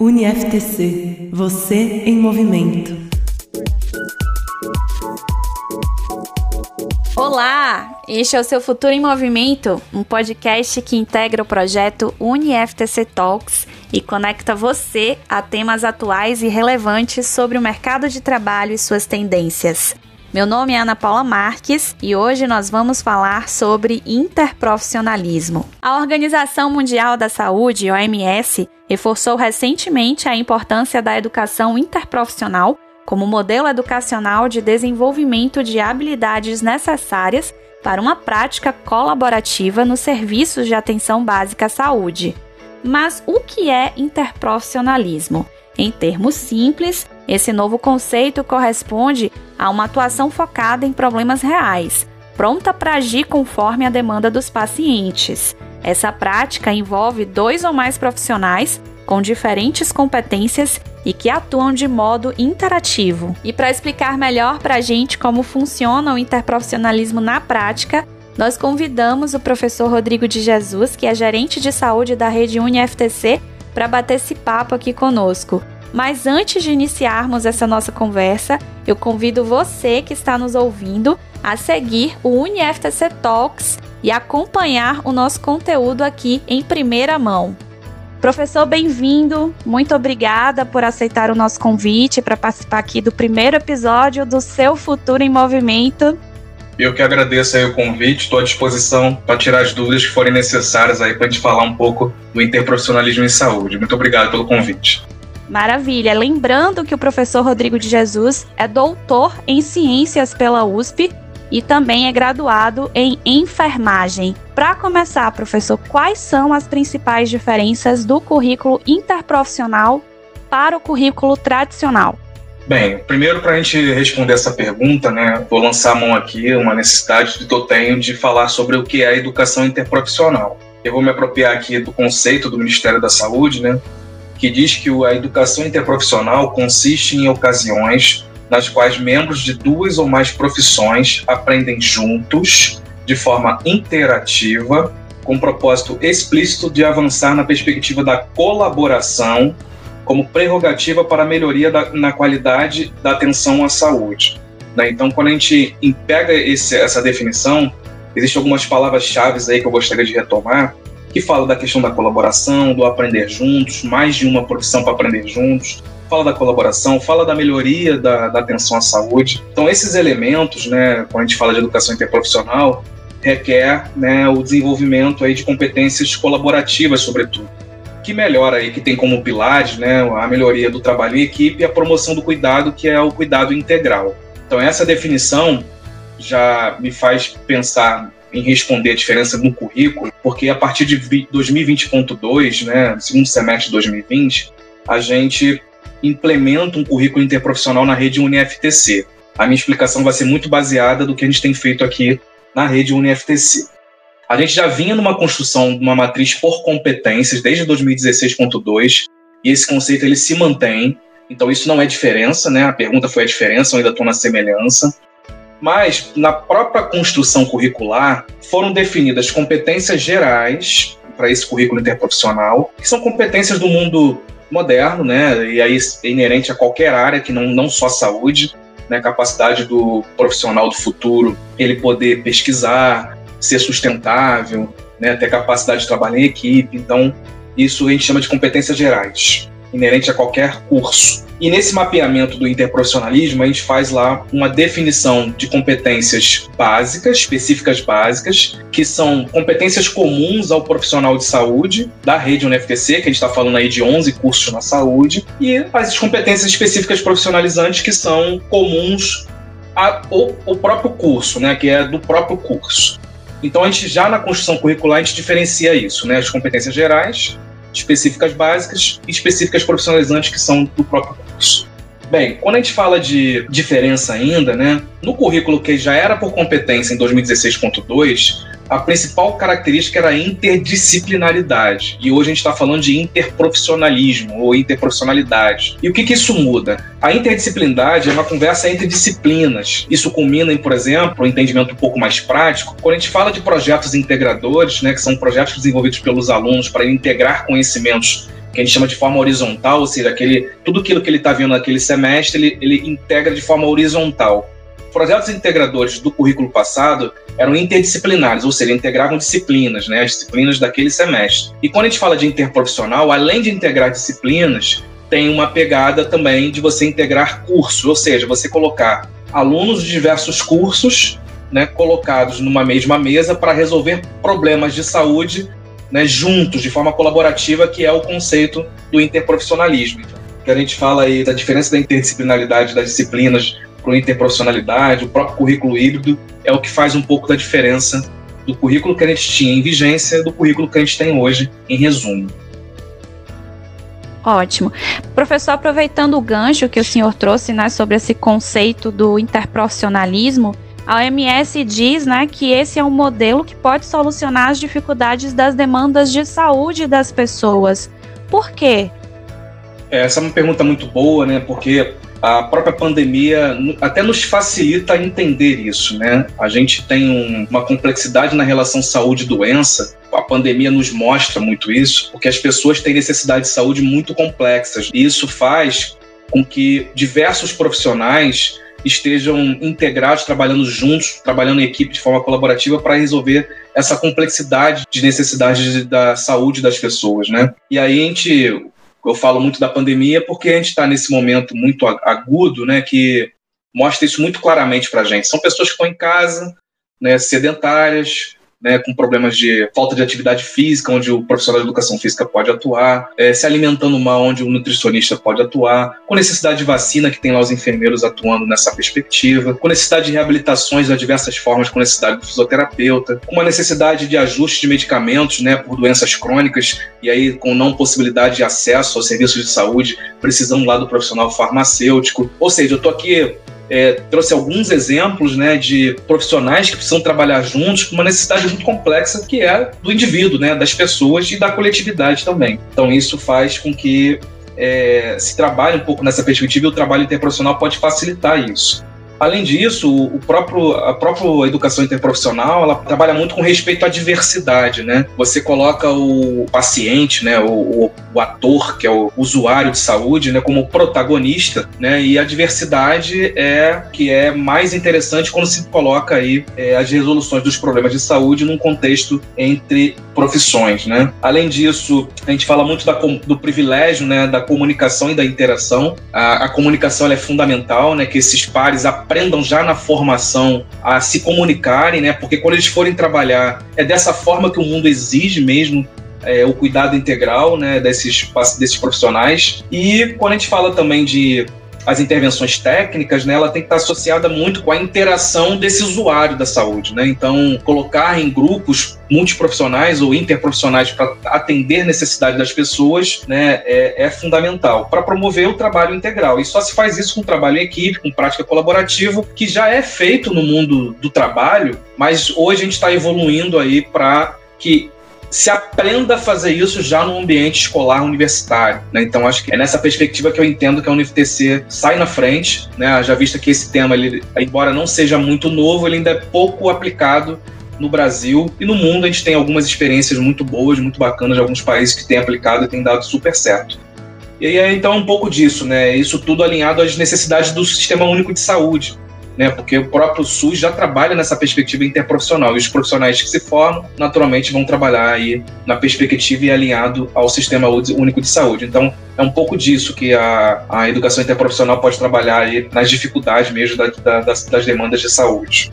UniFTC, você em movimento. Olá, este é o seu Futuro em Movimento, um podcast que integra o projeto UniFTC Talks e conecta você a temas atuais e relevantes sobre o mercado de trabalho e suas tendências. Meu nome é Ana Paula Marques e hoje nós vamos falar sobre interprofissionalismo. A Organização Mundial da Saúde, OMS, reforçou recentemente a importância da educação interprofissional como modelo educacional de desenvolvimento de habilidades necessárias para uma prática colaborativa nos serviços de atenção básica à saúde. Mas o que é interprofissionalismo? Em termos simples, esse novo conceito corresponde a uma atuação focada em problemas reais, pronta para agir conforme a demanda dos pacientes. Essa prática envolve dois ou mais profissionais com diferentes competências e que atuam de modo interativo. E para explicar melhor para a gente como funciona o interprofissionalismo na prática, nós convidamos o professor Rodrigo de Jesus, que é gerente de saúde da rede UniFTC, para bater esse papo aqui conosco. Mas antes de iniciarmos essa nossa conversa, eu convido você que está nos ouvindo a seguir o UniFTC Talks e acompanhar o nosso conteúdo aqui em primeira mão. Professor, bem-vindo. Muito obrigada por aceitar o nosso convite para participar aqui do primeiro episódio do Seu Futuro em Movimento. Eu que agradeço aí o convite, estou à disposição para tirar as dúvidas que forem necessárias aí para a gente falar um pouco do interprofissionalismo em saúde. Muito obrigado pelo convite. Maravilha. Lembrando que o professor Rodrigo de Jesus é doutor em ciências pela USP e também é graduado em enfermagem. Para começar, professor, quais são as principais diferenças do currículo interprofissional para o currículo tradicional? Bem, primeiro para a gente responder essa pergunta, né, vou lançar a mão aqui, uma necessidade que eu tenho de falar sobre o que é a educação interprofissional. Eu vou me apropriar aqui do conceito do Ministério da Saúde, né, que diz que a educação interprofissional consiste em ocasiões nas quais membros de duas ou mais profissões aprendem juntos, de forma interativa, com o propósito explícito de avançar na perspectiva da colaboração como prerrogativa para a melhoria da, na qualidade da atenção à saúde. Né? Então, quando a gente pega esse, essa definição, existem algumas palavras-chave aí que eu gostaria de retomar, que fala da questão da colaboração, do aprender juntos, mais de uma profissão para aprender juntos, fala da colaboração, fala da melhoria da, da atenção à saúde. Então, esses elementos, né, quando a gente fala de educação interprofissional, requer né, o desenvolvimento aí de competências colaborativas, sobretudo que melhora aí, que tem como pilares né, a melhoria do trabalho em equipe e a promoção do cuidado, que é o cuidado integral. Então, essa definição já me faz pensar em responder a diferença no currículo, porque a partir de 2020.2, né, segundo semestre de 2020, a gente implementa um currículo interprofissional na rede UniFTC. A minha explicação vai ser muito baseada do que a gente tem feito aqui na rede UniFTC. A gente já vinha numa construção de uma matriz por competências desde 2016.2 e esse conceito ele se mantém. Então isso não é diferença, né? A pergunta foi a diferença, eu ainda estou na semelhança. Mas na própria construção curricular foram definidas competências gerais para esse currículo interprofissional, que são competências do mundo moderno, né? E aí inerente a qualquer área que não, não só saúde, né? Capacidade do profissional do futuro, ele poder pesquisar, ser sustentável, né, ter capacidade de trabalhar em equipe. Então, isso a gente chama de competências gerais, inerente a qualquer curso. E nesse mapeamento do interprofissionalismo, a gente faz lá uma definição de competências básicas, específicas básicas, que são competências comuns ao profissional de saúde da rede UNFTC, que a gente está falando aí de 11 cursos na saúde, e as competências específicas profissionalizantes que são comuns ao, próprio curso, né, que é do próprio curso. Então, a gente já na construção curricular, a gente diferencia isso, né? As competências gerais, específicas básicas e específicas profissionalizantes que são do próprio curso. Bem, quando a gente fala de diferença ainda, né? No currículo que já era por competência em 2016.2, a principal característica era a interdisciplinaridade. E hoje a gente está falando de interprofissionalismo ou interprofissionalidade. E o que, que isso muda? A interdisciplinaridade é uma conversa entre disciplinas. Isso culmina em, por exemplo, um entendimento um pouco mais prático. Quando a gente fala de projetos integradores, né, que são projetos desenvolvidos pelos alunos para integrar conhecimentos que a gente chama de forma horizontal, ou seja, aquele, tudo aquilo que ele está vendo naquele semestre, ele, ele integra de forma horizontal. Projetos integradores do currículo passado eram interdisciplinares, ou seja, integravam disciplinas, né, as disciplinas daquele semestre. E quando a gente fala de interprofissional, além de integrar disciplinas, tem uma pegada também de você integrar cursos, ou seja, você colocar alunos de diversos cursos né, colocados numa mesma mesa para resolver problemas de saúde né, juntos, de forma colaborativa, que é o conceito do interprofissionalismo. Que a gente fala aí da diferença da interdisciplinaridade das disciplinas para interprofissionalidade, o próprio currículo híbrido é o que faz um pouco da diferença do currículo que a gente tinha em vigência do currículo que a gente tem hoje, em resumo. Ótimo. Professor, aproveitando o gancho que o senhor trouxe né, sobre esse conceito do interprofissionalismo, a OMS diz né, que esse é um modelo que pode solucionar as dificuldades das demandas de saúde das pessoas. Por quê? Essa é uma pergunta muito boa, né? Porque a própria pandemia até nos facilita entender isso, né? A gente tem um, uma complexidade na relação saúde-doença. A pandemia nos mostra muito isso, porque as pessoas têm necessidades de saúde muito complexas. E isso faz com que diversos profissionais estejam integrados, trabalhando juntos, trabalhando em equipe de forma colaborativa para resolver essa complexidade de necessidades da saúde das pessoas, né? E aí a gente, eu falo muito da pandemia porque a gente está nesse momento muito agudo, né? Que mostra isso muito claramente para a gente. São pessoas que estão em casa, né, sedentárias, né, com problemas de falta de atividade física, onde o profissional de educação física pode atuar, é, se alimentando mal, onde o nutricionista pode atuar, com necessidade de vacina, que tem lá os enfermeiros atuando nessa perspectiva, com necessidade de reabilitações de diversas formas, com necessidade do fisioterapeuta, com uma necessidade de ajuste de medicamentos, né, por doenças crônicas, e aí com não possibilidade de acesso aos serviços de saúde, precisando lá do profissional farmacêutico. Ou seja, eu estou aqui é, trouxe alguns exemplos né, de profissionais que precisam trabalhar juntos com uma necessidade muito complexa que é do indivíduo, né, das pessoas e da coletividade também. Então isso faz com que é, se trabalhe um pouco nessa perspectiva e o trabalho interprofissional pode facilitar isso. Além disso, o próprio, a própria educação interprofissional ela trabalha muito com respeito à diversidade, né? Você coloca o paciente, né, o, o ator, que é o usuário de saúde, né, como protagonista, né? E a diversidade é que é mais interessante quando se coloca aí é, as resoluções dos problemas de saúde num contexto entre profissões, né? Além disso, a gente fala muito da, do privilégio, né, da comunicação e da interação. A, a comunicação é fundamental, né? Que esses pares aprendam já na formação a se comunicarem, né? Porque quando eles forem trabalhar, é dessa forma que o mundo exige mesmo é, o cuidado integral né, desses, desses profissionais. E quando a gente fala também de as intervenções técnicas, né, ela tem que estar associada muito com a interação desse usuário da saúde. Né? Então, colocar em grupos multiprofissionais ou interprofissionais para atender necessidade das pessoas né, é, é fundamental para promover o trabalho integral. E só se faz isso com trabalho em equipe, com prática colaborativa, que já é feito no mundo do trabalho, mas hoje a gente está evoluindo aí para que se aprenda a fazer isso já no ambiente escolar universitário. Né? Então, acho que é nessa perspectiva que eu entendo que a UniFTC sai na frente, né? já visto que esse tema, ele, embora não seja muito novo, ele ainda é pouco aplicado no Brasil e no mundo. A gente tem algumas experiências muito boas, muito bacanas de alguns países que têm aplicado e têm dado super certo. E aí, então, um pouco disso, né? Isso tudo alinhado às necessidades do Sistema Único de Saúde né? Porque o próprio SUS já trabalha nessa perspectiva interprofissional e os profissionais que se formam, naturalmente, vão trabalhar aí na perspectiva e alinhado ao Sistema Único de Saúde. Então, é um pouco disso que a, a educação interprofissional pode trabalhar aí nas dificuldades mesmo da, da, das, das demandas de saúde.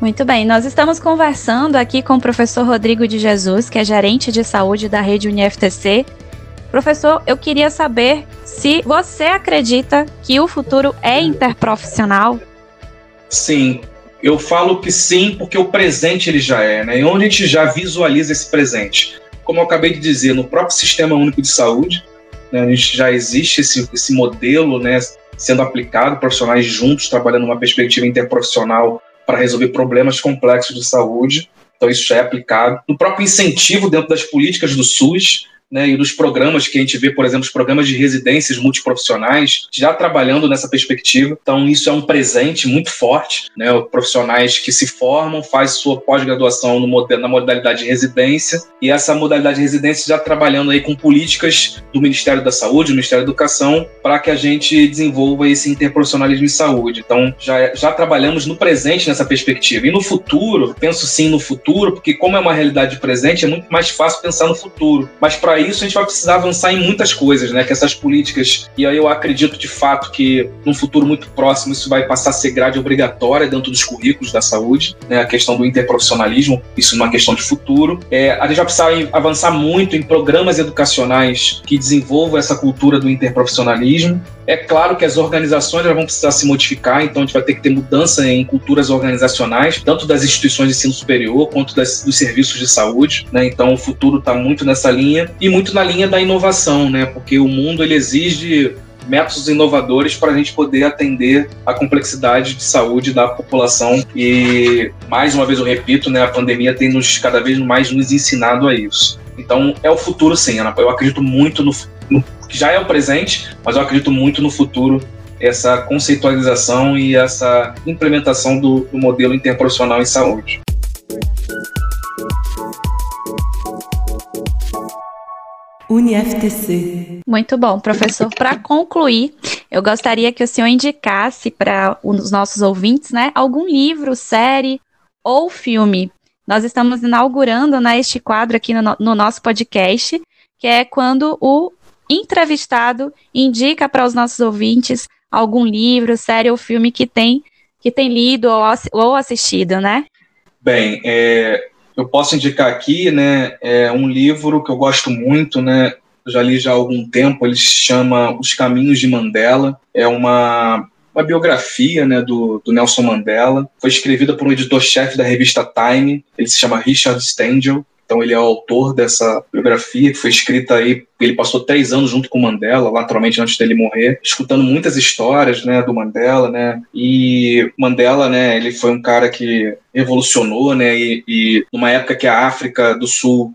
Muito bem, nós estamos conversando aqui com o professor Rodrigo de Jesus, que é gerente de saúde da rede UniFTC. Professor, eu queria saber se você acredita que o futuro é interprofissional. Sim, eu falo que sim, porque o presente ele já é, né? E onde a gente já visualiza esse presente? Como eu acabei de dizer, no próprio Sistema Único de Saúde, né, a gente já existe esse, esse modelo, né, sendo aplicado, profissionais juntos, trabalhando numa perspectiva interprofissional para resolver problemas complexos de saúde. Então, isso já é aplicado. No próprio incentivo dentro das políticas do SUS, né, e dos programas que a gente vê, por exemplo, os programas de residências multiprofissionais, já trabalhando nessa perspectiva. Então, isso é um presente muito forte, né, profissionais que se formam, faz sua pós-graduação na modalidade de residência, e essa modalidade de residência já trabalhando aí com políticas do Ministério da Saúde, do Ministério da Educação, para que a gente desenvolva esse interprofissionalismo em saúde. Então, já, já trabalhamos no presente nessa perspectiva. E no futuro, penso sim no futuro, porque como é uma realidade presente, é muito mais fácil pensar no futuro. Mas para isso a gente vai precisar avançar em muitas coisas, né? Que essas políticas, e aí eu acredito de fato que num futuro muito próximo isso vai passar a ser grade obrigatória dentro dos currículos da saúde, né? A questão do interprofissionalismo, isso é uma questão de futuro. É, a gente vai precisar avançar muito em programas educacionais que desenvolvam essa cultura do interprofissionalismo. É claro que as organizações vão precisar se modificar, então a gente vai ter que ter mudança em culturas organizacionais, tanto das instituições de ensino superior quanto das, dos serviços de saúde. Né? Então o futuro está muito nessa linha e muito na linha da inovação, né? porque o mundo ele exige métodos inovadores para a gente poder atender a complexidade de saúde da população. E, mais uma vez, eu repito, né, a pandemia tem nos cada vez mais nos ensinado a isso. Então, é o futuro, sim, Ana. Eu acredito muito no, no já é o presente, mas eu acredito muito no futuro essa conceitualização e essa implementação do, do modelo interprofissional em saúde. UniFTC. Muito bom, professor. Para concluir, eu gostaria que o senhor indicasse para os nossos ouvintes, né, algum livro, série ou filme. Nós estamos inaugurando né, este quadro aqui no, no nosso podcast, que é quando o entrevistado indica para os nossos ouvintes algum livro, série ou filme que tem que tem lido ou, ou assistido, né? Bem, é, eu posso indicar aqui, né, é um livro que eu gosto muito, né, já li já há algum tempo, ele se chama Os Caminhos de Mandela, é uma, uma biografia, né, do, do Nelson Mandela, foi escrevida por um editor-chefe da revista Time, ele se chama Richard Stengel, então ele é o autor dessa biografia que foi escrita aí. Ele passou três anos junto com Mandela, naturalmente antes dele morrer, escutando muitas histórias, né, do Mandela, né. E Mandela, né, ele foi um cara que revolucionou, né, e, e numa época que a África do Sul,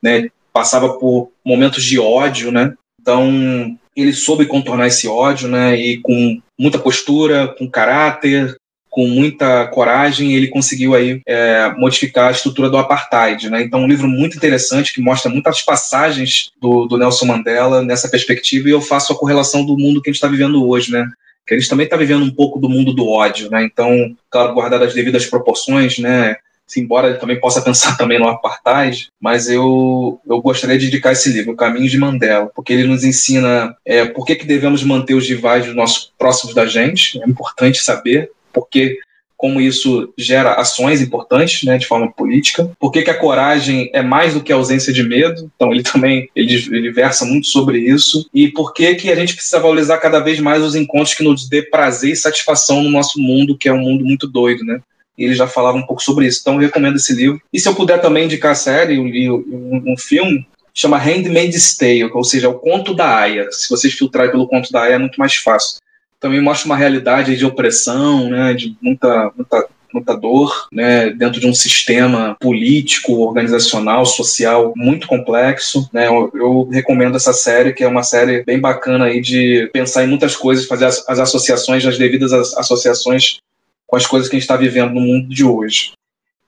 né, passava por momentos de ódio, né. Então ele soube contornar esse ódio, né, e com muita postura, com caráter, com muita coragem, ele conseguiu aí é, modificar a estrutura do apartheid. Né? Então, um livro muito interessante que mostra muitas passagens do, do Nelson Mandela nessa perspectiva, e eu faço a correlação do mundo que a gente está vivendo hoje, né? Que a gente também está vivendo um pouco do mundo do ódio, né? Então, claro, guardar as devidas proporções, né? embora ele também possa pensar também no apartheid, mas eu, eu gostaria de indicar esse livro, O Caminho de Mandela, porque ele nos ensina é, por que, que devemos manter os rivais dos nossos próximos da gente, é importante saber, porque como isso gera ações importantes, né, de forma política. Por que, que, a coragem é mais do que a ausência de medo? Então ele também ele, ele versa muito sobre isso. E por que, que a gente precisa valorizar cada vez mais os encontros que nos dê prazer e satisfação no nosso mundo, que é um mundo muito doido, né? E ele já falava um pouco sobre isso. Então eu recomendo esse livro. E se eu puder também indicar a série, um, um, um filme, chama Handmaid's Tale, ou seja, o conto da Aya. Se vocês filtrarem pelo conto da Aya é muito mais fácil também mostra uma realidade de opressão, né, de muita, muita, muita dor, né, dentro de um sistema político, organizacional, social muito complexo. Né, eu, eu, recomendo essa série, que é uma série bem bacana aí de pensar em muitas coisas, fazer as, as associações, as devidas associações com as coisas que a gente está vivendo no mundo de hoje.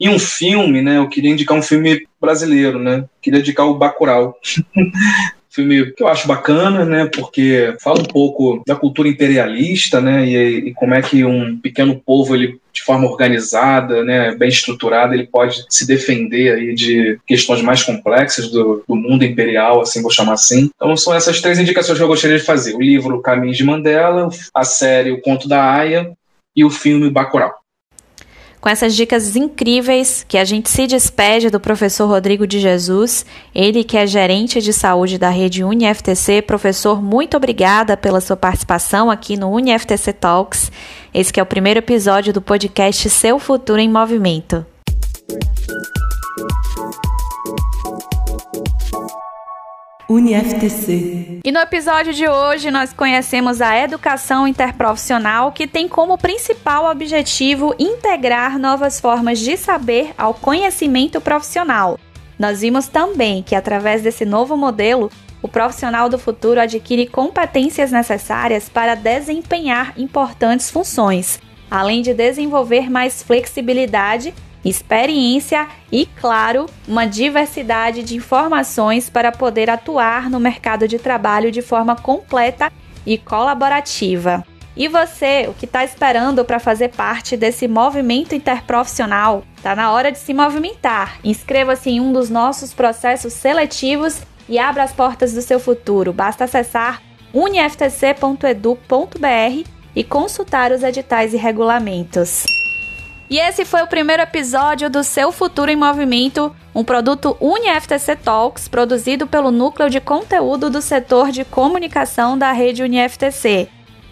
E um filme, né? Eu queria indicar um filme brasileiro, né? Queria indicar o Bacurau. filme que eu acho bacana, né? Porque fala um pouco da cultura imperialista, né? E, e, como é que um pequeno povo ele de forma organizada, né, bem estruturada, ele pode se defender aí de questões mais complexas do, do mundo imperial, assim vou chamar assim. Então são essas três indicações que eu gostaria de fazer: o livro Caminhos de Mandela, a série O Conto da Aya e o filme Bacurau. Com essas dicas incríveis que a gente se despede do professor Rodrigo de Jesus, ele que é gerente de saúde da rede UniFTC. Professor, muito obrigada pela sua participação aqui no UniFTC Talks. Esse é o primeiro episódio do podcast Seu Futuro em Movimento. UniFTC. E no episódio de hoje nós conhecemos a educação interprofissional, que tem como principal objetivo integrar novas formas de saber ao conhecimento profissional. Nós vimos também que, através desse novo modelo, o profissional do futuro adquire competências necessárias para desempenhar importantes funções, além de desenvolver mais flexibilidade, experiência e, claro, uma diversidade de informações para poder atuar no mercado de trabalho de forma completa e colaborativa. E você, o que está esperando para fazer parte desse movimento interprofissional? Está na hora de se movimentar. Inscreva-se em um dos nossos processos seletivos e abra as portas do seu futuro. Basta acessar uniftc.edu.br e consultar os editais e regulamentos. E esse foi o primeiro episódio do Seu Futuro em Movimento, um produto UniFTC Talks produzido pelo Núcleo de Conteúdo do Setor de Comunicação da Rede UniFTC.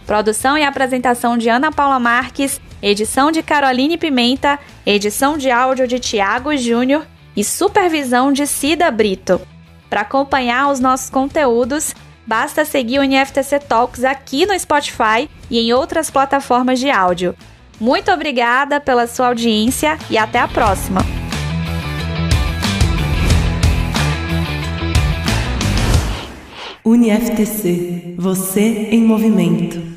Produção e apresentação de Ana Paula Marques, edição de Caroline Pimenta, edição de áudio de Tiago Júnior e supervisão de Cida Brito. Para acompanhar os nossos conteúdos, basta seguir o NFTC Talks aqui no Spotify e em outras plataformas de áudio. Muito obrigada pela sua audiência e até a próxima! UniFTC, você em movimento.